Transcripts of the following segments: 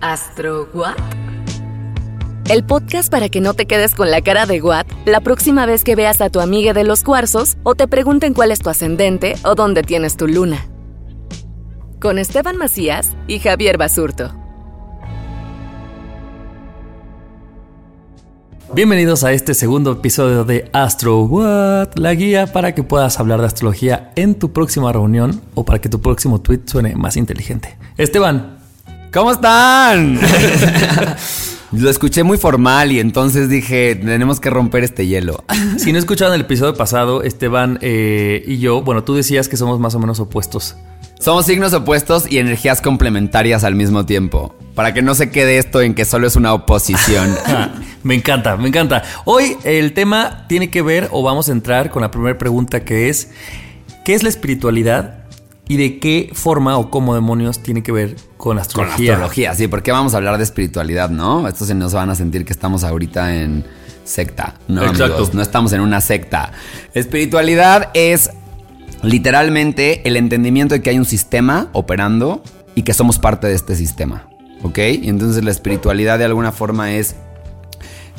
¿Astro What? El podcast para que no te quedes con la cara de What la próxima vez que veas a tu amiga de los cuarzos o te pregunten cuál es tu ascendente o dónde tienes tu luna. Con Esteban Macías y Javier Basurto. Bienvenidos a este segundo episodio de Astro What, la guía para que puedas hablar de astrología en tu próxima reunión o para que tu próximo tweet suene más inteligente. Esteban, ¿Cómo están? Lo escuché muy formal y entonces dije, tenemos que romper este hielo. Si no escucharon el episodio pasado, Esteban eh, y yo, bueno, tú decías que somos más o menos opuestos. Somos signos opuestos y energías complementarias al mismo tiempo. Para que no se quede esto en que solo es una oposición. me encanta, me encanta. Hoy el tema tiene que ver, o vamos a entrar con la primera pregunta que es, ¿qué es la espiritualidad y de qué forma o cómo demonios tiene que ver con astrología. Con astrología, sí, porque vamos a hablar de espiritualidad, ¿no? Estos se nos van a sentir que estamos ahorita en secta, ¿no? Exacto. No estamos en una secta. Espiritualidad es literalmente el entendimiento de que hay un sistema operando y que somos parte de este sistema, ¿ok? Y entonces la espiritualidad de alguna forma es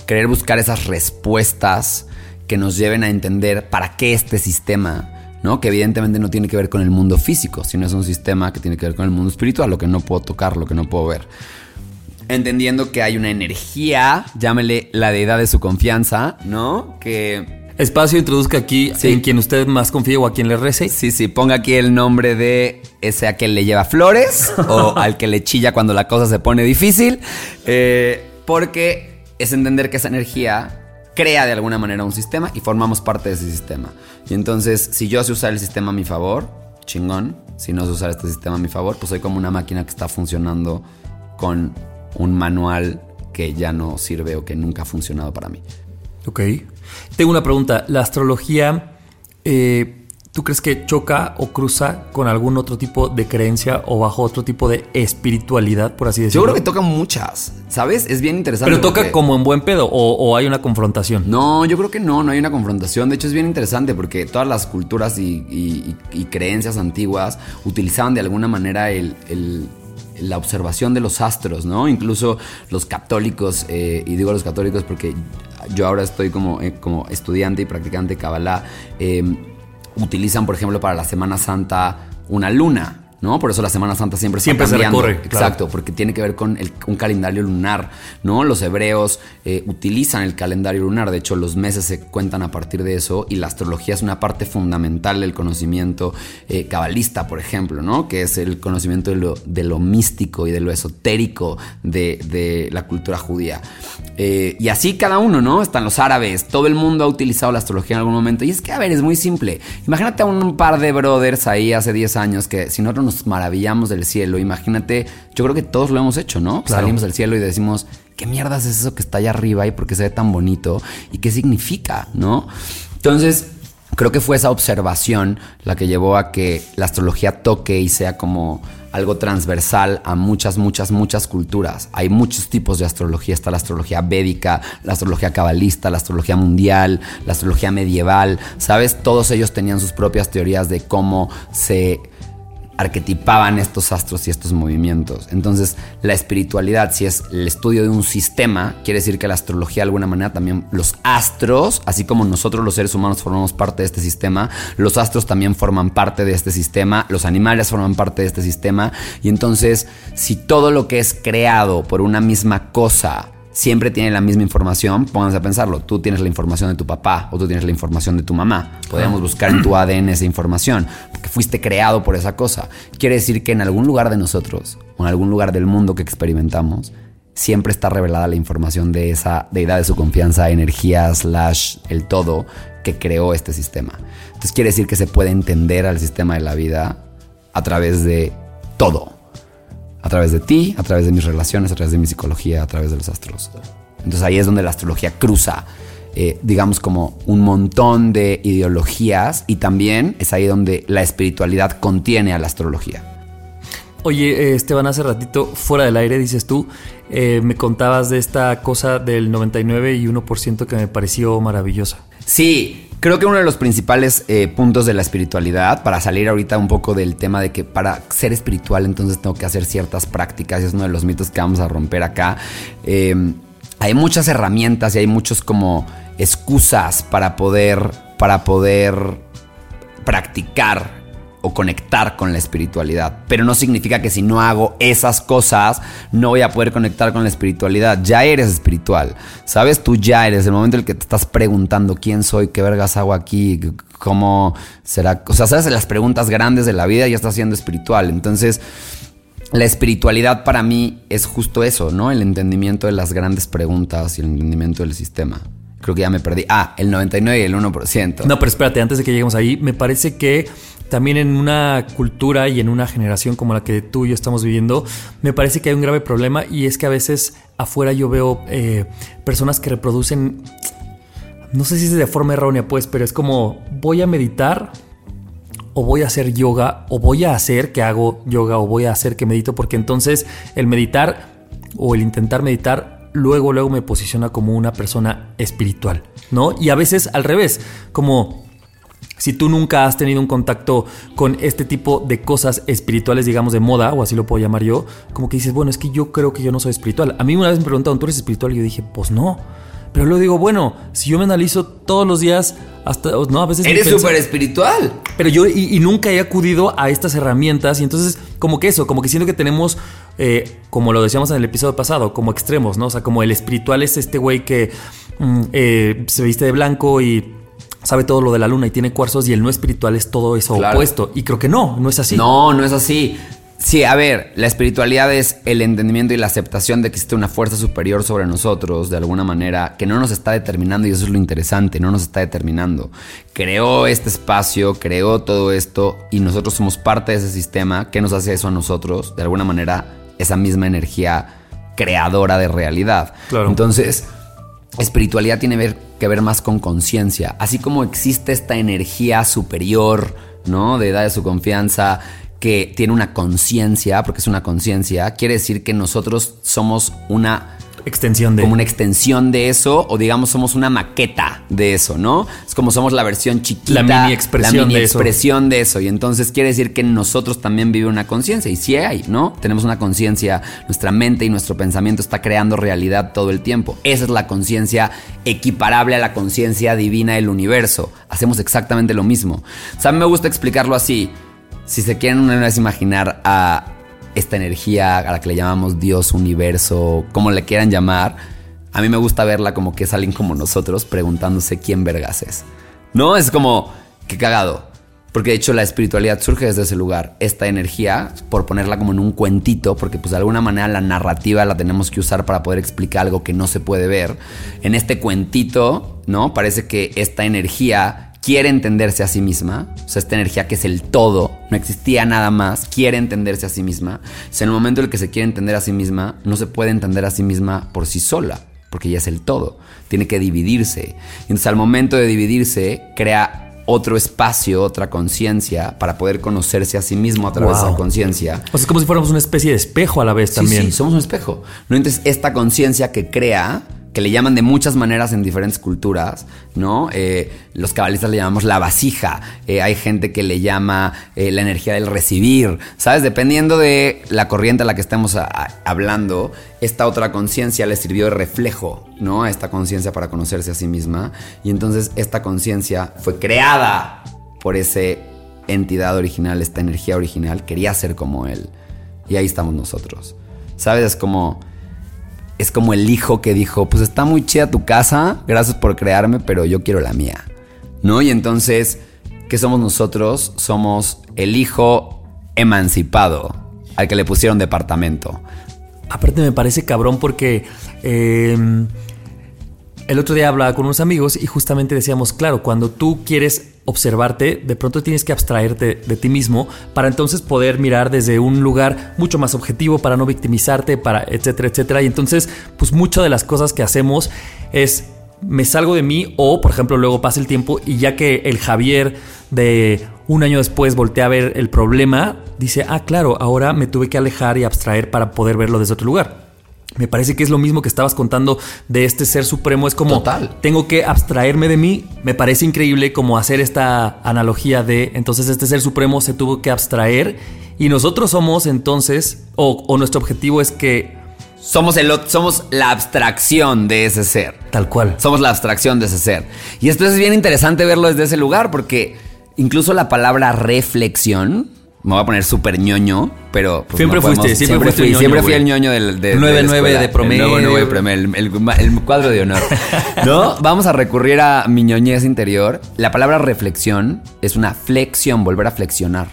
querer buscar esas respuestas que nos lleven a entender para qué este sistema ¿no? Que evidentemente no tiene que ver con el mundo físico, sino es un sistema que tiene que ver con el mundo espiritual, lo que no puedo tocar, lo que no puedo ver. Entendiendo que hay una energía, llámele la deidad de su confianza, ¿no? Que Espacio, introduzca aquí en quien usted más confíe o a quien le rece. Sí, sí, ponga aquí el nombre de ese a quien le lleva flores o al que le chilla cuando la cosa se pone difícil. Eh, porque es entender que esa energía crea de alguna manera un sistema y formamos parte de ese sistema. Y entonces, si yo sé usar el sistema a mi favor, chingón. Si no sé usar este sistema a mi favor, pues soy como una máquina que está funcionando con un manual que ya no sirve o que nunca ha funcionado para mí. Ok. Tengo una pregunta. ¿La astrología eh, ¿Tú crees que choca o cruza con algún otro tipo de creencia o bajo otro tipo de espiritualidad, por así decirlo? Yo creo que toca muchas, ¿sabes? Es bien interesante. Pero toca como en buen pedo o, hay una confrontación. No, yo creo que no, no hay una confrontación. De hecho, es bien interesante porque todas las culturas y, creencias antiguas utilizaban de alguna manera la observación de los astros, ¿no? Incluso los católicos, eh, y digo los católicos porque yo ahora estoy como, eh, como estudiante y practicante de Kabbalah. Eh, utilizan, por ejemplo, para la Semana Santa una luna. ¿No? Por eso la Semana Santa siempre, siempre se recorre. Exacto, porque tiene que ver con un calendario lunar, ¿no? Los hebreos eh, utilizan el calendario lunar, de hecho los meses se cuentan a partir de eso y la astrología es una parte fundamental del conocimiento eh, cabalista, por ejemplo, ¿no? Que es el conocimiento de lo, de lo místico y de lo esotérico de, la cultura judía. Eh, y así cada uno, ¿no? Están los árabes, todo el mundo ha utilizado la astrología en algún momento. Y es que, a ver, es muy simple. Imagínate a un par de brothers ahí hace 10 años que si nosotros nos maravillamos del cielo. Imagínate, yo creo que todos lo hemos hecho, ¿no? Salimos del cielo y decimos, ¿qué mierdas es eso que está allá arriba y por qué se ve tan bonito? ¿Y qué significa, no? Entonces, creo que fue esa observación la que llevó a que la astrología toque y sea como algo transversal a muchas, muchas, muchas culturas. Hay muchos tipos de astrología. Está la astrología védica, la astrología cabalista, la astrología mundial, la astrología medieval. ¿Sabes? Todos ellos tenían sus propias teorías de cómo se arquetipaban estos astros y estos movimientos. Entonces, la espiritualidad, si es el estudio de un sistema, quiere decir que la astrología de alguna manera también los astros, así como nosotros los seres humanos formamos parte de este sistema, los astros también forman parte de este sistema, los animales forman parte de este sistema, y entonces, si todo lo que es creado por una misma cosa, siempre tiene la misma información, pónganse a pensarlo. Tú tienes la información de tu papá o tú tienes la información de tu mamá. Podríamos buscar en tu ADN esa información, porque fuiste creado por esa cosa. Quiere decir que en algún lugar de nosotros o en algún lugar del mundo que experimentamos, siempre está revelada la información de esa deidad de su confianza, energía, slash, el todo que creó este sistema. Entonces quiere decir que se puede entender al sistema de la vida a través de todo a través de ti, a través de mis relaciones, a través de mi psicología, a través de los astros. Entonces ahí es donde la astrología cruza, eh, digamos, como un montón de ideologías y también es ahí donde la espiritualidad contiene a la astrología. Oye, eh, Esteban, hace ratito, fuera del aire, dices tú, eh, me contabas de esta cosa del 99 y 1% que me pareció maravillosa. Sí, Creo que uno de los principales eh, puntos de la espiritualidad, para salir ahorita un poco del tema de que para ser espiritual entonces tengo que hacer ciertas prácticas, y es uno de los mitos que vamos a romper acá, eh, hay muchas herramientas y hay muchos como excusas para poder, para poder practicar o conectar con la espiritualidad. Pero no significa que si no hago esas cosas, no voy a poder conectar con la espiritualidad. Ya eres espiritual. ¿Sabes? Tú ya eres. El momento en el que te estás preguntando quién soy, qué vergas hago aquí, cómo será. O sea, sabes las preguntas grandes de la vida ya estás siendo espiritual. Entonces. La espiritualidad para mí es justo eso, ¿no? El entendimiento de las grandes preguntas y el entendimiento del sistema. Creo que ya me perdí. Ah, el 99 y el 1%. No, pero espérate, antes de que lleguemos ahí, me parece que también en una cultura y en una generación como la que tú y yo estamos viviendo, me parece que hay un grave problema y es que a veces afuera yo veo eh, personas que reproducen, no sé si es de forma errónea pues, pero es como voy a meditar o voy a hacer yoga o voy a hacer que hago yoga o voy a hacer que medito porque entonces el meditar o el intentar meditar luego luego me posiciona como una persona espiritual, ¿no? Y a veces al revés, como si tú nunca has tenido un contacto con este tipo de cosas espirituales, digamos, de moda, o así lo puedo llamar yo, como que dices, bueno, es que yo creo que yo no soy espiritual. A mí una vez me preguntaron, ¿tú eres espiritual? Y yo dije, pues no. Pero luego digo, bueno, si yo me analizo todos los días, hasta, no, a veces... Eres súper espiritual. Pero yo y, nunca he acudido a estas herramientas y entonces como que eso, como que siento que tenemos, eh, como lo decíamos en el episodio pasado, como extremos, ¿no? O sea, como el espiritual es este güey que mm, eh, se viste de blanco y sabe todo lo de la luna y tiene cuarzos y el no espiritual es todo eso opuesto. Y creo que no, no es así. No, no es así. Sí, a ver, la espiritualidad es el entendimiento y la aceptación de que existe una fuerza superior sobre nosotros, de alguna manera, que no nos está determinando, y eso es lo interesante, no nos está determinando. Creó este espacio, creó todo esto, y nosotros somos parte de ese sistema. ¿Qué nos hace eso a nosotros? De alguna manera, esa misma energía creadora de realidad. Claro. Entonces, espiritualidad tiene que ver más con conciencia. Así como existe esta energía superior, ¿no? De edad de su confianza, que tiene una conciencia, porque es una conciencia, quiere decir que nosotros somos una extensión de como una extensión de eso o digamos somos una maqueta de eso, ¿no? Es como somos la versión chiquita, la mini expresión, la mini de, expresión eso. de eso y entonces quiere decir que nosotros también vive una conciencia y sí hay, ¿no? Tenemos una conciencia, nuestra mente y nuestro pensamiento está creando realidad todo el tiempo. Esa es la conciencia equiparable a la conciencia divina del universo. Hacemos exactamente lo mismo. O sea, me gusta explicarlo así. Si se quieren una vez imaginar a esta energía a la que le llamamos Dios, universo, como le quieran llamar, a mí me gusta verla como que es alguien como nosotros preguntándose quién vergas es. ¿No? Es como, qué cagado. Porque de hecho la espiritualidad surge desde ese lugar. Esta energía, por ponerla como en un cuentito, porque pues de alguna manera la narrativa la tenemos que usar para poder explicar algo que no se puede ver. En este cuentito, ¿no? Parece que esta energía quiere entenderse a sí misma, o sea, esta energía que es el todo, no existía nada más, quiere entenderse a sí misma. O sea, en el momento en el que se quiere entender a sí misma, no se puede entender a sí misma por sí sola, porque ella es el todo, tiene que dividirse. Entonces, al momento de dividirse, crea otro espacio, otra conciencia para poder conocerse a sí mismo a través de esa conciencia. O sea, es como si fuéramos una especie de espejo a la vez también. Sí, somos un espejo. ¿no? Entonces, esta conciencia que crea que le llaman de muchas maneras en diferentes culturas, ¿no? Eh, los cabalistas le llamamos la vasija, eh, hay gente que le llama eh, la energía del recibir, ¿sabes? Dependiendo de la corriente a la que estemos hablando, esta otra conciencia le sirvió de reflejo, ¿no? A esta conciencia para conocerse a sí misma, y entonces esta conciencia fue creada por ese entidad original, esta energía original, quería ser como él, y ahí estamos nosotros, ¿sabes? Es como es como el hijo que dijo, pues está muy chida tu casa, gracias por crearme, pero yo quiero la mía. ¿No? Y entonces, ¿qué somos nosotros? Somos el hijo emancipado al que le pusieron departamento. Aparte me parece cabrón porque em, el otro día hablaba con unos amigos y justamente decíamos, claro, cuando tú quieres observarte, de pronto tienes que abstraerte de ti mismo para entonces poder mirar desde un lugar mucho más objetivo, para no victimizarte, para etcétera, etcétera. Y entonces, pues muchas de las cosas que hacemos es me salgo de mí o, por ejemplo, luego pasa el tiempo y ya que el Javier de un año después voltea a ver el problema, dice, ah, claro, ahora me tuve que alejar y abstraer para poder verlo desde otro lugar. Me parece que es lo mismo que estabas contando de este ser supremo. Es como Total. tengo que abstraerme de mí. Me parece increíble como hacer esta analogía de entonces este ser supremo se tuvo que abstraer y nosotros somos entonces, o, nuestro objetivo es que somos, el, somos la abstracción de ese ser. Tal cual. Somos la abstracción de ese ser. Y esto es bien interesante verlo desde ese lugar porque incluso la palabra reflexión me voy a poner súper ñoño, pero... Pues, siempre fuiste, siempre, fui, siempre fui el ñoño del... De, 9-9 de, promedio. El, el, cuadro de honor. ¿No? Vamos a recurrir a mi ñoñez interior. La palabra reflexión es una flexión, volver a flexionar.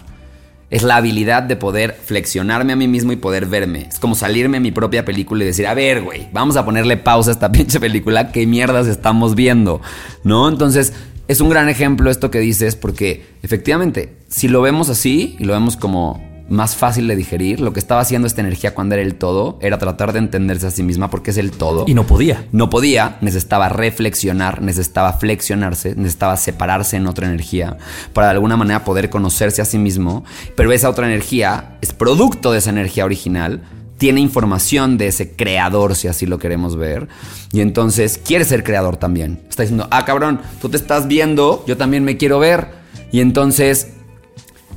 Es la habilidad de poder flexionarme a mí mismo y poder verme. Es como salirme a mi propia película y decir, a ver, güey, vamos a ponerle pausa a esta pinche película, ¿qué mierdas estamos viendo? ¿No? Entonces, es un gran ejemplo esto que dices porque efectivamente, si lo vemos así y lo vemos como más fácil de digerir, lo que estaba haciendo esta energía cuando era el todo era tratar de entenderse a sí misma porque es el todo. Y no podía. No podía, necesitaba reflexionar, necesitaba flexionarse, necesitaba separarse en otra energía para de alguna manera poder conocerse a sí mismo, pero esa otra energía es producto de esa energía original tiene información de ese creador, si así lo queremos ver. Y entonces quiere ser creador también. Está diciendo, ah, cabrón, tú te estás viendo, yo también me quiero ver. Y entonces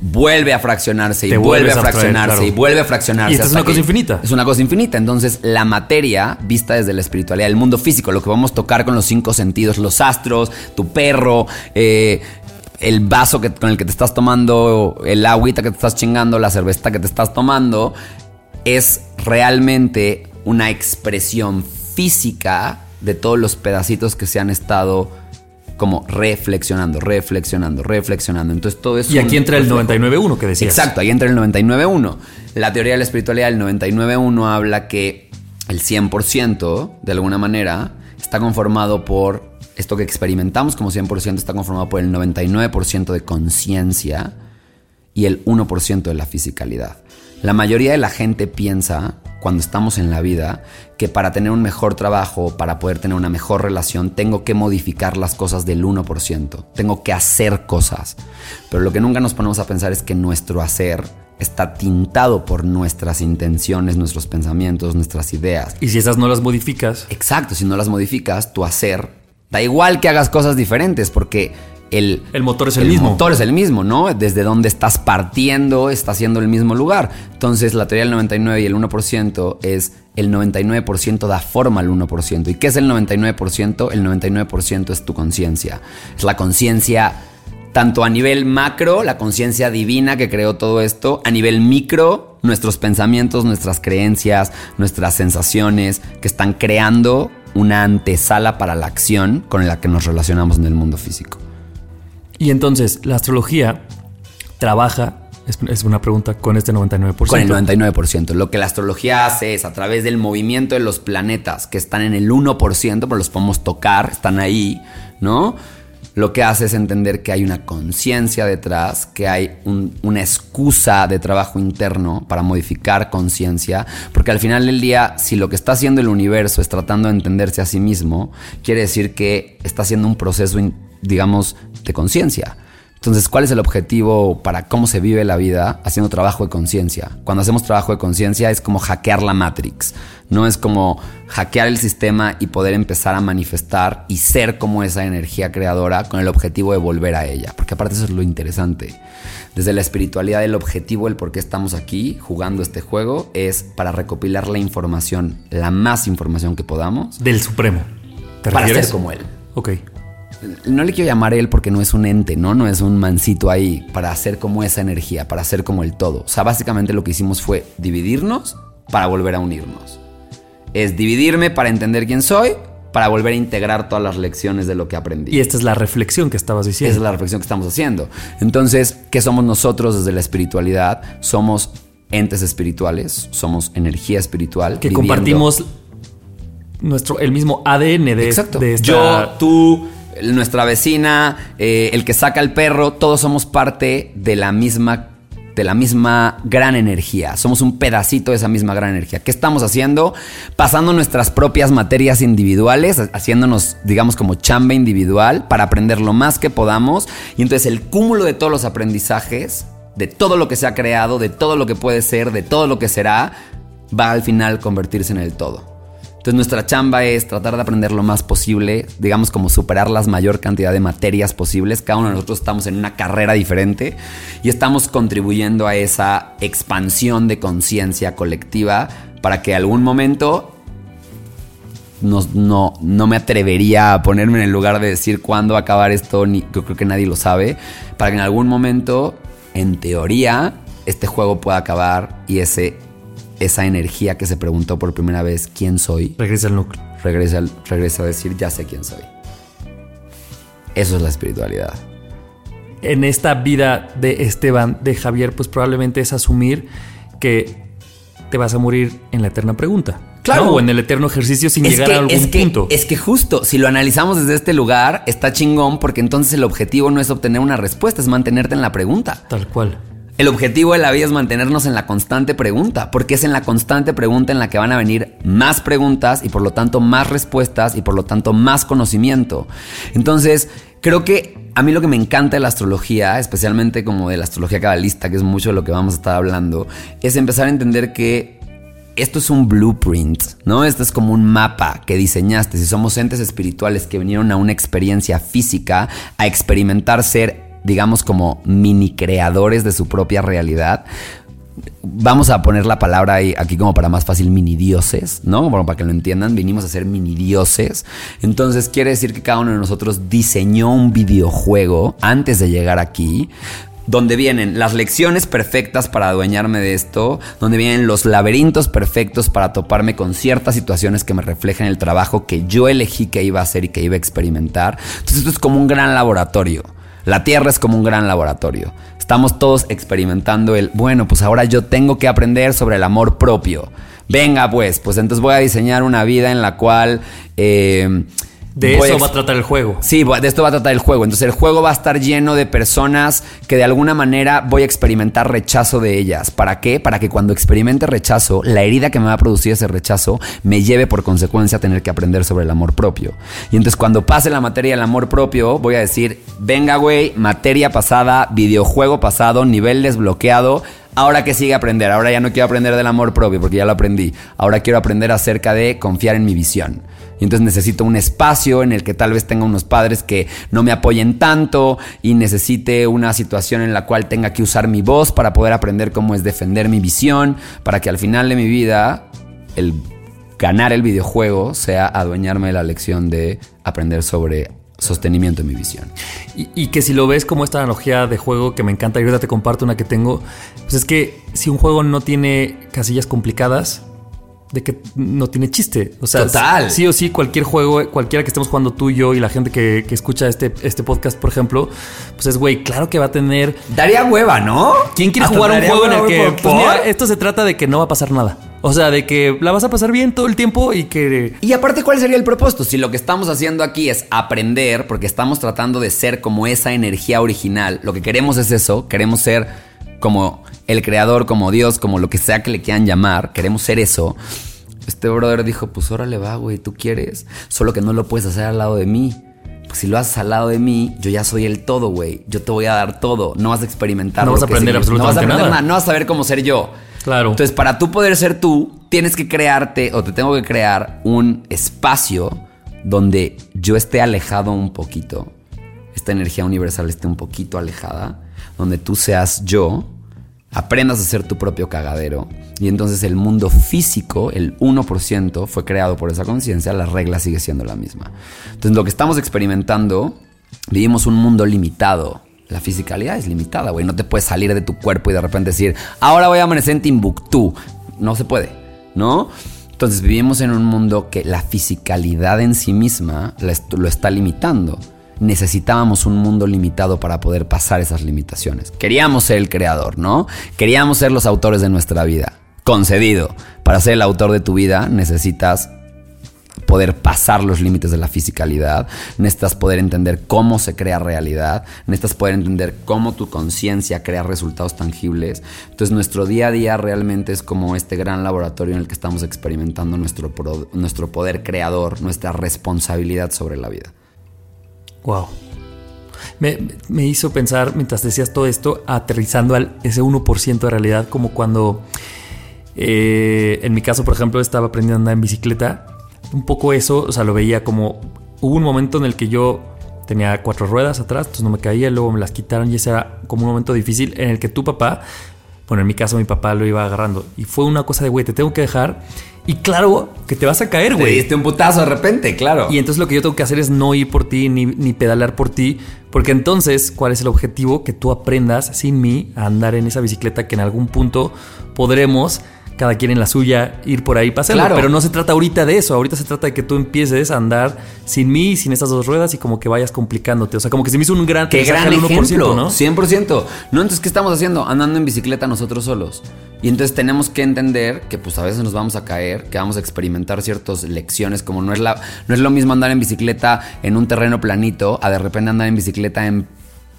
vuelve a fraccionarse y vuelve a fraccionarse y vuelve a fraccionarse. Y es una cosa infinita. Es una cosa infinita. Entonces, la materia, vista desde la espiritualidad, el mundo físico, lo que vamos a tocar con los cinco sentidos, los astros, tu perro, eh, el vaso que, con el que te estás tomando, el agüita que te estás chingando, la cerveza que te estás tomando, es realmente una expresión física de todos los pedacitos que se han estado como reflexionando, reflexionando, reflexionando. Entonces todo eso... Y aquí entra el 99.1 que decías. Exacto, ahí entra el 99.1. La teoría de la espiritualidad del 99.1 habla que el 100% de alguna manera está conformado por esto que experimentamos como 100% está conformado por el 99% de conciencia y el 1% de la fisicalidad. La mayoría de la gente piensa, cuando estamos en la vida, que para tener un mejor trabajo, para poder tener una mejor relación, tengo que modificar las cosas del 1%. Tengo que hacer cosas. Pero lo que nunca nos ponemos a pensar es que nuestro hacer está tintado por nuestras intenciones, nuestros pensamientos, nuestras ideas. Y si esas no las modificas. Exacto, si no las modificas, tu hacer, da igual que hagas cosas diferentes, porque el, motor es el, mismo. El motor es el mismo, ¿no? Desde donde estás partiendo está siendo el mismo lugar. Entonces la teoría del 99 y el 1% es el 99% da forma al 1%. ¿Y qué es el 99%? El 99% es tu conciencia. Es la conciencia tanto a nivel macro, la conciencia divina que creó todo esto, a nivel micro, nuestros pensamientos, nuestras creencias, nuestras sensaciones que están creando una antesala para la acción con la que nos relacionamos en el mundo físico. Y entonces, la astrología trabaja, es, una pregunta, con este 99%. Con el 99%. Lo que la astrología hace es a través del movimiento de los planetas, que están en el 1%, pero los podemos tocar, están ahí, ¿no? Lo que hace es entender que hay una conciencia detrás, que hay una excusa de trabajo interno para modificar conciencia, porque al final del día, si lo que está haciendo el universo es tratando de entenderse a sí mismo, quiere decir que está haciendo un proceso, digamos, de conciencia. Entonces, ¿cuál es el objetivo para cómo se vive la vida haciendo trabajo de conciencia? Cuando hacemos trabajo de conciencia es como hackear la Matrix, no es como hackear el sistema y poder empezar a manifestar y ser como esa energía creadora con el objetivo de volver a ella, porque aparte eso es lo interesante. Desde la espiritualidad el objetivo, el por qué estamos aquí jugando este juego es para recopilar la información, la más información que podamos. Del Supremo. ¿Te para ser como él. Ok no le quiero llamar él porque no es un ente, ¿no? No es un mancito ahí para hacer como esa energía, para hacer como el todo. O sea, básicamente lo que hicimos fue dividirnos para volver a unirnos. Es dividirme para entender quién soy, para volver a integrar todas las lecciones de lo que aprendí. Y esta es la reflexión que estabas diciendo. Esa es la reflexión que estamos haciendo. Entonces, ¿qué somos nosotros desde la espiritualidad? Somos entes espirituales, somos energía espiritual. Que compartimos nuestro, el mismo ADN de, Exacto. de esta... Yo, tú, nuestra vecina, eh, el que saca el perro, todos somos parte de la misma de la misma gran energía. Somos un pedacito de esa misma gran energía. ¿Qué estamos haciendo? Pasando nuestras propias materias individuales, haciéndonos, digamos, como chamba individual para aprender lo más que podamos. Y entonces el cúmulo de todos los aprendizajes, de todo lo que se ha creado, de todo lo que puede ser, de todo lo que será, va al final convertirse en el todo. Entonces nuestra chamba es tratar de aprender lo más posible, digamos como superar la mayor cantidad de materias posibles. Cada uno de nosotros estamos en una carrera diferente y estamos contribuyendo a esa expansión de conciencia colectiva para que algún momento no, no, me atrevería a ponerme en el lugar de decir cuándo acabar esto, ni, yo creo que nadie lo sabe, para que en algún momento, en teoría, este juego pueda acabar y ese esa energía que se preguntó por primera vez quién soy. Regresa al núcleo. Regresa, regresa a decir ya sé quién soy. Eso es la espiritualidad. En esta vida de Esteban, de Javier, pues probablemente es asumir que te vas a morir en la eterna pregunta. Claro. O en el eterno ejercicio sin llegar a algún es que, punto. Es que justo, si lo analizamos desde este lugar, está chingón porque entonces el objetivo no es obtener una respuesta, es mantenerte en la pregunta. Tal cual. El objetivo de la vida es mantenernos en la constante pregunta, porque es en la constante pregunta en la que van a venir más preguntas y por lo tanto más respuestas y por lo tanto más conocimiento. Entonces, creo que a mí lo que me encanta de la astrología, especialmente como de la astrología cabalista, que es mucho de lo que vamos a estar hablando, es empezar a entender que esto es un blueprint, ¿no? Esto es como un mapa que diseñaste. Si somos entes espirituales que vinieron a una experiencia física, a experimentar ser digamos, como mini creadores de su propia realidad. Vamos a poner la palabra ahí, aquí como para más fácil, mini dioses, ¿no? Bueno, para que lo entiendan, vinimos a ser mini dioses. Entonces quiere decir que cada uno de nosotros diseñó un videojuego antes de llegar aquí, donde vienen las lecciones perfectas para adueñarme de esto, donde vienen los laberintos perfectos para toparme con ciertas situaciones que me reflejan el trabajo que yo elegí que iba a hacer y que iba a experimentar. Entonces esto es como un gran laboratorio. La Tierra es como un gran laboratorio. Estamos todos experimentando el, bueno, pues ahora yo tengo que aprender sobre el amor propio. Venga, pues, pues entonces voy a diseñar una vida en la cual... Eh, de eso va a tratar el juego. Sí, de esto va a tratar el juego. Entonces el juego va a estar lleno de personas que de alguna manera voy a experimentar rechazo de ellas. ¿Para qué? Para que cuando experimente rechazo, la herida que me va a producir ese rechazo me lleve por consecuencia a tener que aprender sobre el amor propio. Y entonces cuando pase la materia del amor propio, voy a decir, venga güey, materia pasada, videojuego pasado, nivel desbloqueado. Ahora que sigue aprender, ahora ya no quiero aprender del amor propio porque ya lo aprendí. Ahora quiero aprender acerca de confiar en mi visión. Y entonces necesito un espacio en el que tal vez tenga unos padres que no me apoyen tanto y necesite una situación en la cual tenga que usar mi voz para poder aprender cómo es defender mi visión, para que al final de mi vida el ganar el videojuego sea adueñarme de la lección de aprender sobre sostenimiento en mi visión. Y, que si lo ves como esta analogía de juego que me encanta, y ahorita te comparto una que tengo, pues es que si un juego no tiene casillas complicadas, de que no tiene chiste. O sea, Total. sí o sí, cualquier juego, cualquiera que estemos jugando tú y yo y la gente que, escucha este, este podcast, por ejemplo, pues es, güey, claro que va a tener... Daría hueva, ¿no? ¿Quién quiere jugar un juego en el que... Pues mira, esto se trata de que no va a pasar nada. O sea, de que la vas a pasar bien todo el tiempo y que... Y aparte, ¿cuál sería el propósito? Si lo que estamos haciendo aquí es aprender, porque estamos tratando de ser como esa energía original, lo que queremos es eso, queremos ser como el creador, como Dios, como lo que sea que le quieran llamar, queremos ser eso. Este brother dijo, pues órale va, güey, tú quieres, solo que no lo puedes hacer al lado de mí. Pues si lo haces al lado de mí, yo ya soy el todo, güey. Yo te voy a dar todo. No vas a experimentar. No vas a aprender sigue. No vas a absolutamente aprender nada. nada. No vas a saber cómo ser yo. Claro. Entonces, para tú poder ser tú, tienes que crearte o te tengo que crear un espacio donde yo esté alejado un poquito. Esta energía universal esté un poquito alejada. Donde tú seas yo, aprendas a ser tu propio cagadero. Y entonces el mundo físico, el 1%, fue creado por esa conciencia, la regla sigue siendo la misma. Entonces lo que estamos experimentando, vivimos un mundo limitado. La fisicalidad es limitada, güey. No te puedes salir de tu cuerpo y de repente decir, ahora voy a amanecer en Timbuktu. No se puede, ¿no? Entonces vivimos en un mundo que la fisicalidad en sí misma lo está limitando. Necesitábamos un mundo limitado para poder pasar esas limitaciones. Queríamos ser el creador, ¿no? Queríamos ser los autores de nuestra vida. Concedido. Para ser el autor de tu vida necesitas poder pasar los límites de la fisicalidad, necesitas poder entender cómo se crea realidad, necesitas poder entender cómo tu conciencia crea resultados tangibles. Entonces nuestro día a día realmente es como este gran laboratorio en el que estamos experimentando nuestro, nuestro poder creador, nuestra responsabilidad sobre la vida. Wow. Me, me hizo pensar, mientras decías todo esto, aterrizando al ese 1% de realidad, como cuando, eh, en mi caso, por ejemplo, estaba aprendiendo a andar en bicicleta. Un poco eso, o sea, lo veía como, hubo un momento en el que yo tenía cuatro ruedas atrás, entonces no me caía, luego me las quitaron y ese era como un momento difícil en el que tu papá, bueno, en mi caso mi papá lo iba agarrando y fue una cosa de, güey, te tengo que dejar y claro que te vas a caer, Te güey. diste un putazo de repente, claro. Y entonces lo que yo tengo que hacer es no ir por ti ni, ni pedalear por ti, porque entonces, ¿cuál es el objetivo? Que tú aprendas sin mí a andar en esa bicicleta que en algún punto podremos, cada quien en la suya, ir por ahí hacerlo. Claro. Pero no se trata ahorita de eso, ahorita se trata de que tú empieces a andar sin mí, sin esas dos ruedas y como que vayas complicándote. O sea, como que se me hizo un gran Qué gran al 1%, ejemplo, ¿no? 100%. No, entonces, ¿qué estamos haciendo? Andando en bicicleta nosotros solos. Y entonces tenemos que entender que pues a veces nos vamos a caer, que vamos a experimentar ciertas lecciones, como no es, la, no es lo mismo andar en bicicleta en un terreno planito a de repente andar en bicicleta en,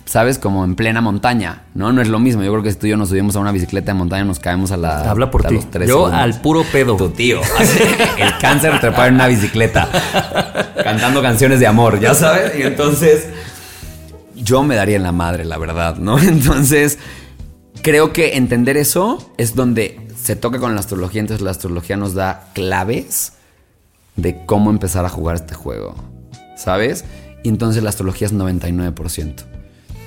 ¿sabes? Como en plena montaña, ¿no? No es lo mismo. Yo creo que si tú y yo nos subimos a una bicicleta de montaña nos caemos a la... Habla por ti. los tres Yo segundos. al puro pedo. Tu tío. El cáncer trepado en una bicicleta. cantando canciones de amor, ya sabes. Y entonces yo me daría en la madre, la verdad, ¿no? Entonces, creo que entender eso es donde se toca con la astrología. Entonces, la astrología nos da claves de cómo empezar a jugar este juego, ¿sabes? Y entonces la astrología es 99%.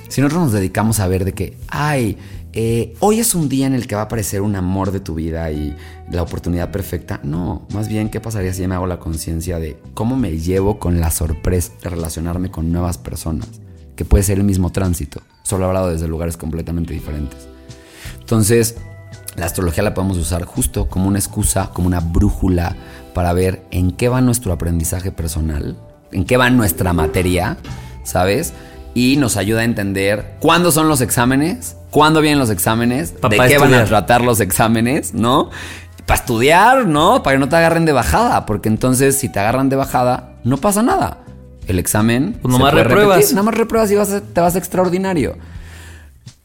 Si nosotros nos dedicamos a ver de que, ay, eh, hoy es un día en el que va a aparecer un amor de tu vida y la oportunidad perfecta, no, más bien, ¿qué pasaría si yo me hago la conciencia de cómo me llevo con la sorpresa de relacionarme con nuevas personas? Que puede ser el mismo tránsito, solo hablado desde lugares completamente diferentes. Entonces, la astrología la podemos usar justo como una excusa, como una brújula para ver en qué va nuestro aprendizaje personal, en qué va nuestra materia, ¿sabes? Y nos ayuda a entender cuándo son los exámenes, cuándo vienen los exámenes, Pa- de qué van a tratar los exámenes, ¿no? Para estudiar, ¿no? Para que no te agarren de bajada, porque entonces si te agarran de bajada, no pasa nada. El examen Pues nomás repruebas. repetir, Nada más repruebas y vas a- te vas a extraordinario.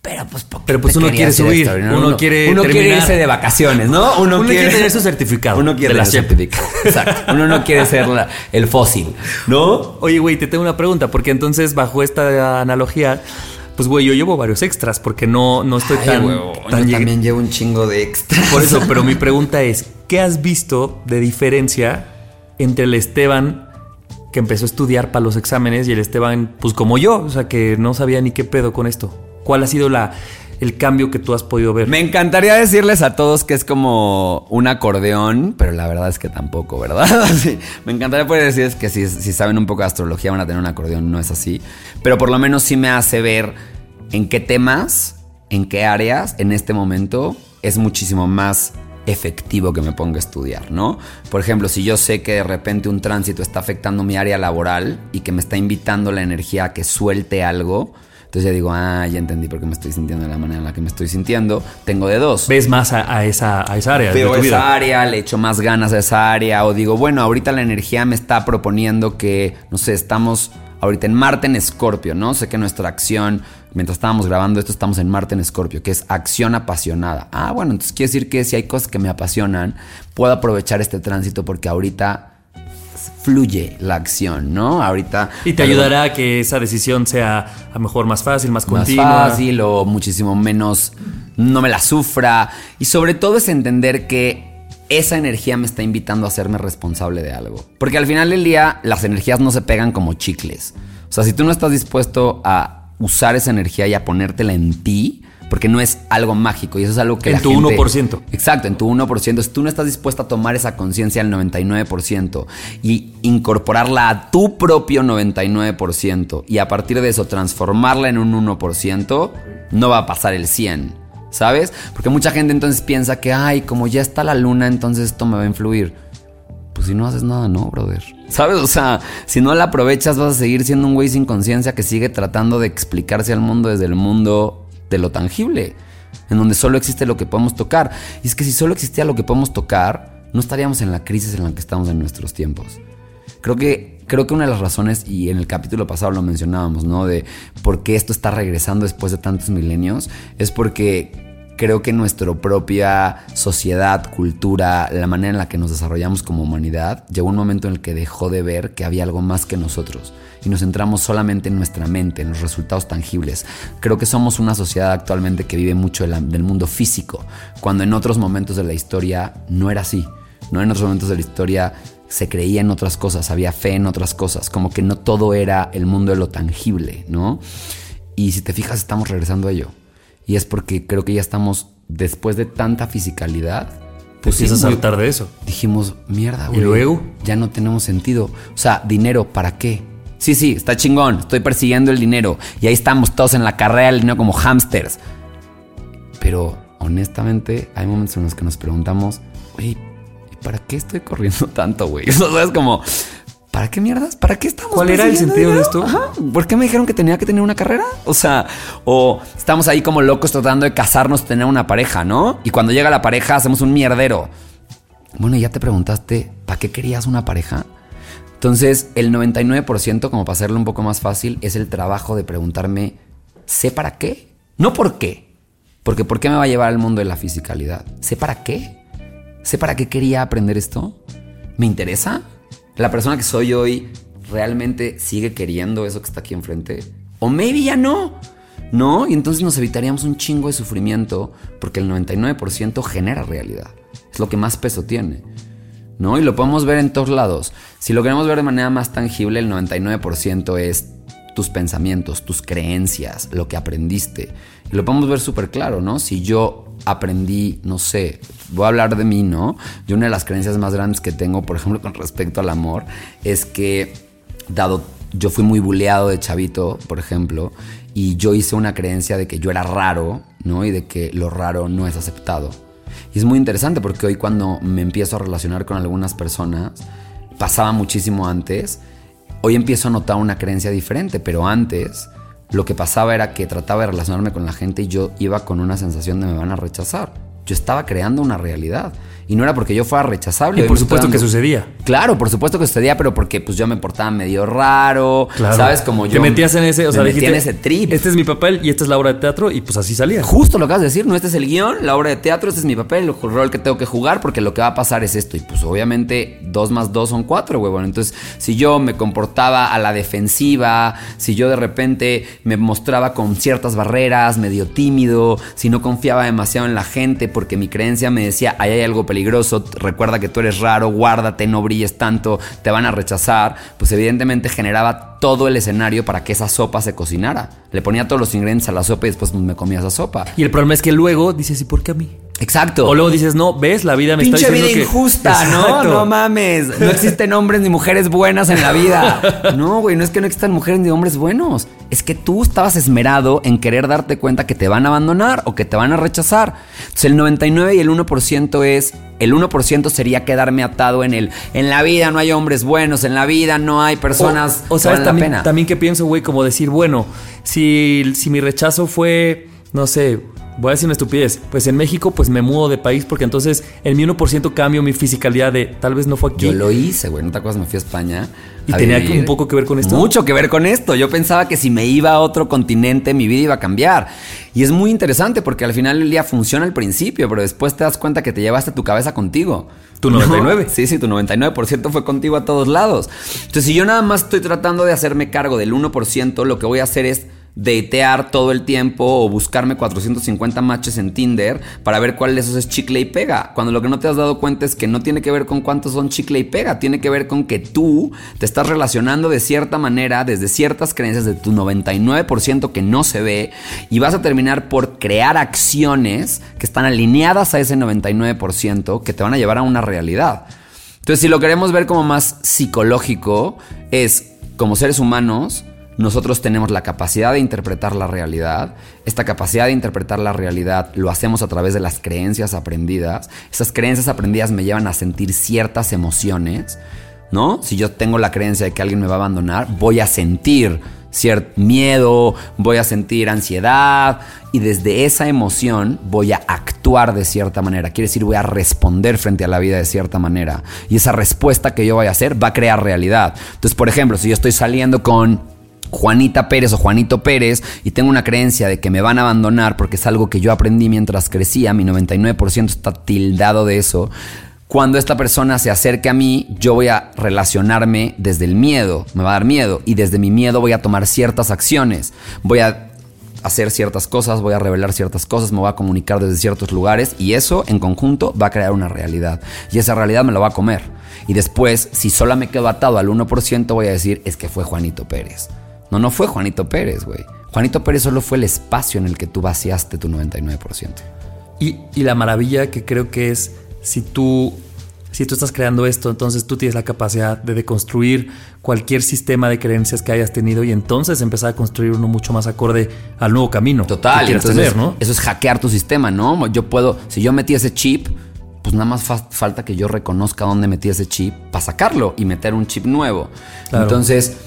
Pero pues, ¿por qué Pero, pues, uno quiere subir, extraordinario? uno quiere uno quiere irse de vacaciones, ¿no? Uno quiere tener su certificado Uno quiere de la certificado. Exacto. Uno no quiere ser la- el fósil, ¿no? Oye, güey, te tengo una pregunta, porque entonces bajo esta analogía, pues güey, yo llevo varios extras, porque no, no estoy Ay, tan, yo también llevo un chingo de extras. Por eso, pero mi pregunta es, ¿qué has visto de diferencia entre el Esteban que empezó a estudiar para los exámenes y el Esteban, pues como yo, o sea, que no sabía ni qué pedo con esto? ¿Cuál ha sido la, el cambio que tú has podido ver? Me encantaría decirles a todos que es como un acordeón, pero la verdad es que tampoco, ¿verdad? Me encantaría poder decirles que si, si saben un poco de astrología van a tener un acordeón, no es así. Pero por lo menos sí me hace ver en qué temas, en qué áreas, en este momento, es muchísimo más efectivo que me ponga a estudiar, ¿no? Por ejemplo, si yo sé que de repente un tránsito está afectando mi área laboral y que me está invitando la energía a que suelte algo, entonces ya digo, ah, ya entendí por qué me estoy sintiendo de la manera en la que me estoy sintiendo. Tengo de dos. ¿Ves más a, a esa, a esa área Veo de tu vida? esa área, le echo más ganas a esa área, o digo, bueno, ahorita la energía me está proponiendo que, no sé, estamos ahorita en Marte en Escorpio, ¿no? Sé que nuestra acción, mientras estábamos grabando esto, estamos en Marte en Escorpio, que es acción apasionada. Ah, bueno, entonces quiere decir que si hay cosas que me apasionan, puedo aprovechar este tránsito porque ahorita fluye la acción, ¿no? Ahorita... Y te ayudará a que esa decisión sea a lo mejor más fácil, más más continua. fácil o muchísimo menos no me la sufra. Y sobre todo es entender que esa energía me está invitando a hacerme responsable de algo. Porque al final del día las energías no se pegan como chicles. O sea, si tú no estás dispuesto a usar esa energía y a ponértela en ti, porque no es algo mágico y eso es algo que En la tu gente- 1%. Exacto, en tu 1%. Si tú no estás dispuesta a tomar esa conciencia al 99% y incorporarla a tu propio 99% y a partir de eso transformarla en un 1%, no va a pasar el 100%. ¿Sabes? Porque mucha gente entonces piensa que, ay, como ya está la luna, entonces esto me va a influir. Pues si no haces nada, no, brother. ¿Sabes? O sea, si no la aprovechas, vas a seguir siendo un güey sin conciencia que sigue tratando de explicarse al mundo desde el mundo de lo tangible, en donde solo existe lo que podemos tocar. Y es que si solo existía lo que podemos tocar, no estaríamos en la crisis en la que estamos en nuestros tiempos. Creo que, creo que una de las razones, y en el capítulo pasado lo mencionábamos, ¿no? De por qué esto está regresando después de tantos milenios, es porque creo que nuestra propia sociedad, cultura, la manera en la que nos desarrollamos como humanidad, llegó un momento en el que dejó de ver que había algo más que nosotros y nos centramos solamente en nuestra mente, en los resultados tangibles. Creo que somos una sociedad actualmente que vive mucho del, mundo físico, cuando en otros momentos de la historia no era así. No en otros momentos de la historia se creía en otras cosas, había fe en otras cosas, como que no todo era el mundo de lo tangible, ¿no? Y si te fijas, estamos regresando a ello. Y es porque creo que ya estamos, después de tanta fisicalidad, pues Empiezas sí, a saltar de eso. dijimos, mierda, ¿Y güey. luego? Ya no tenemos sentido. O sea, dinero, ¿para qué? Sí, sí, está chingón. Estoy persiguiendo el dinero. Y ahí estamos todos en la carrera del dinero como hámsters. Pero honestamente, hay momentos en los que nos preguntamos, güey, ¿y para qué estoy corriendo tanto, güey? O sea, es como, ¿para qué mierdas? ¿Para qué estamos ¿Cuál era el sentido de esto? Ajá. ¿Por qué me dijeron que tenía que tener una carrera? O sea, o estamos ahí como locos tratando de casarnos, tener una pareja, ¿no? Y cuando llega la pareja hacemos un mierdero. Bueno, ya te preguntaste, ¿para qué querías una pareja? Entonces, el 99%, como para hacerlo un poco más fácil, es el trabajo de preguntarme, ¿sé para qué? No por qué. Porque ¿por qué me va a llevar al mundo de la fisicalidad? ¿Sé para qué? ¿Sé para qué quería aprender esto? ¿Me interesa? ¿La persona que soy hoy realmente sigue queriendo eso que está aquí enfrente? O maybe ya no. ¿No? Y entonces nos evitaríamos un chingo de sufrimiento porque el 99% genera realidad. Es lo que más peso tiene. ¿no? Y lo podemos ver en todos lados. Si lo queremos ver de manera más tangible, el 99% es tus pensamientos, tus creencias, lo que aprendiste. Y lo podemos ver súper claro, ¿no? Si yo aprendí, no sé, voy a hablar de mí, ¿no? Yo una de las creencias más grandes que tengo, por ejemplo, con respecto al amor, es que, dado, yo fui muy buleado de chavito, por ejemplo, y yo hice una creencia de que yo era raro, ¿no? Y de que lo raro no es aceptado. Y es muy interesante porque hoy cuando me empiezo a relacionar con algunas personas, pasaba muchísimo antes, hoy empiezo a notar una creencia diferente, pero antes lo que pasaba era que trataba de relacionarme con la gente y yo iba con una sensación de me van a rechazar. Yo estaba creando una realidad. Y no era porque yo fuera rechazable. Y por supuesto que sucedía. Claro, por supuesto que sucedía, pero porque pues yo me portaba medio raro. Claro. ¿Sabes? Como yo. Te metías en ese, o me sea, dijiste, en ese trip. Este es mi papel y esta es la obra de teatro y pues así salía. Justo lo que acabas de decir, no, este es el guion, la obra de teatro, este es mi papel, el rol que tengo que jugar, porque lo que va a pasar es esto. Y pues obviamente dos más dos son cuatro, huevón. Entonces, si yo me comportaba a la defensiva, si yo de repente me mostraba con ciertas barreras, medio tímido, si no confiaba demasiado en la gente, porque mi creencia me decía, ahí hay algo peligroso, recuerda que tú eres raro, guárdate, no brilles tanto, te van a rechazar, pues evidentemente generaba todo el escenario para que esa sopa se cocinara. Le ponía todos los ingredientes a la sopa y después me comía esa sopa. Y el problema es que luego dices, ¿y por qué a mí? Exacto. O luego dices, no, ves, la vida me Pinche está vida diciendo que... injusta, ¿no? Exacto. No mames. No existen hombres ni mujeres buenas en la vida. No, güey, no es que no existan mujeres ni hombres buenos. Es que tú estabas esmerado en querer darte cuenta que te van a abandonar o que te van a rechazar. Entonces el 99 y el 1% es... El 1% sería quedarme atado en el... En la vida no hay hombres buenos, en la vida no hay personas O, valen también, la pena. también que pienso, güey, como decir, bueno, si, si mi rechazo fue, no sé, Voy a decir una estupidez. Pues en México, pues me mudo de país porque entonces en mi 1% cambio mi fisicalidad de tal vez no fue aquí. Yo lo hice, güey. ¿No te acuerdas? Me fui a España. ¿Y a tenía un poco que ver con esto? Mucho que ver con esto. Yo pensaba que si me iba a otro continente, mi vida iba a cambiar. Y es muy interesante porque al final del día funciona al principio, pero después te das cuenta que te llevaste tu cabeza contigo. Tu 99. ¿No? Sí, sí, tu 99% fue contigo a todos lados. Entonces, si yo nada más estoy tratando de hacerme cargo del 1%, lo que voy a hacer es datear todo el tiempo o buscarme 450 matches en Tinder para ver cuál de esos es chicle y pega. Cuando lo que no te has dado cuenta es que no tiene que ver con cuántos son chicle y pega, tiene que ver con que tú te estás relacionando de cierta manera desde ciertas creencias de tu 99% que no se ve y vas a terminar por crear acciones que están alineadas a ese 99% que te van a llevar a una realidad. Entonces, si lo queremos ver como más psicológico, es como seres humanos, nosotros tenemos la capacidad de interpretar la realidad. Esta capacidad de interpretar la realidad lo hacemos a través de las creencias aprendidas. Esas creencias aprendidas me llevan a sentir ciertas emociones, ¿no? Si yo tengo la creencia de que alguien me va a abandonar, voy a sentir cierto miedo, voy a sentir ansiedad y desde esa emoción voy a actuar de cierta manera. Quiere decir, voy a responder frente a la vida de cierta manera. Y esa respuesta que yo voy a hacer va a crear realidad. Entonces, por ejemplo, si yo estoy saliendo con Juanita Pérez o Juanito Pérez y tengo una creencia de que me van a abandonar porque es algo que yo aprendí mientras crecía, mi 99% está tildado de eso. Cuando esta persona se acerque a mí, yo voy a relacionarme desde el miedo, me va a dar miedo y desde mi miedo voy a tomar ciertas acciones. Voy a hacer ciertas cosas, voy a revelar ciertas cosas, me voy a comunicar desde ciertos lugares y eso en conjunto va a crear una realidad. Y esa realidad me la va a comer. Y después, si solo me quedo atado al 1%, voy a decir, es que fue Juanito Pérez. No, no fue Juanito Pérez, güey. Juanito Pérez solo fue el espacio en el que tú vaciaste tu 99%. Y, y la maravilla que creo que es si tú, si tú estás creando esto, entonces tú tienes la capacidad de deconstruir cualquier sistema de creencias que hayas tenido y entonces empezar a construir uno mucho más acorde al nuevo camino. Total, que entonces, tener, ¿no? Eso es hackear tu sistema, ¿no? Yo puedo, si yo metí ese chip, pues nada más fa- falta que yo reconozca dónde metí ese chip para sacarlo y meter un chip nuevo. Claro. Entonces,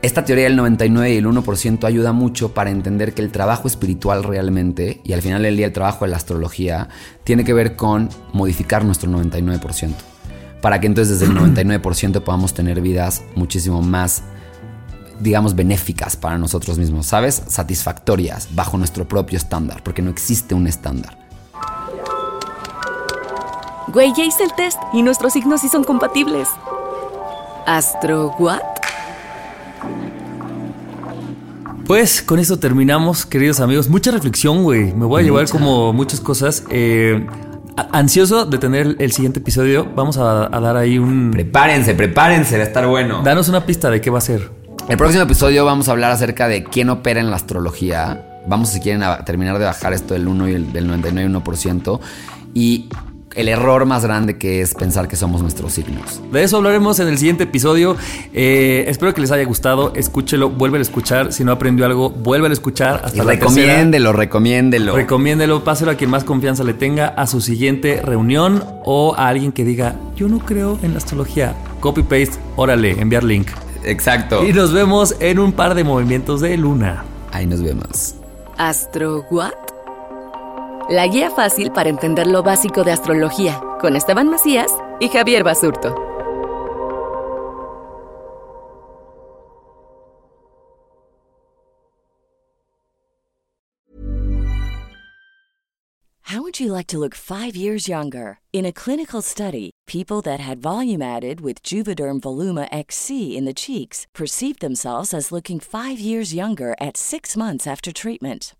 esta teoría del 99 y el 1% ayuda mucho para entender que el trabajo espiritual realmente, y al final del día el trabajo de la astrología, tiene que ver con modificar nuestro 99%. Para que entonces desde el 99% podamos tener vidas muchísimo más digamos, benéficas para nosotros mismos, ¿sabes? Satisfactorias, bajo nuestro propio estándar, porque no existe un estándar. Güey, ya hice el test y nuestros signos sí son compatibles. ¿Astro what? Pues con esto terminamos, queridos amigos. Mucha reflexión, güey. Me voy a llevar Mucha. como muchas cosas. Eh, ansioso de tener el siguiente episodio. Vamos a, a dar ahí un... Prepárense, prepárense, va a estar bueno. Danos una pista de qué va a ser. El próximo episodio vamos a hablar acerca de quién opera en la astrología. Vamos, si quieren, a terminar de bajar esto del 1 y el, del 99 1%. Y el error más grande que es pensar que somos nuestros signos. De eso hablaremos en el siguiente episodio. Eh, espero que les haya gustado. Escúchelo, vuelve a escuchar. Si no aprendió algo, vuelve a escuchar. Hasta Y la recomiéndelo, recomiéndelo. Recomiéndelo, páselo a quien más confianza le tenga a su siguiente reunión o a alguien que diga, yo no creo en la astrología. Copy paste, órale, enviar link. Exacto. Y nos vemos en un par de movimientos de luna. Ahí nos vemos. ¿Astro what? La guía fácil para entender lo básico de astrología con Esteban Macías y Javier Basurto. How would you like to look five years younger? In a clinical study, people that had volume added with Juvederm Voluma XC in the cheeks perceived themselves as looking five years younger at six months after treatment.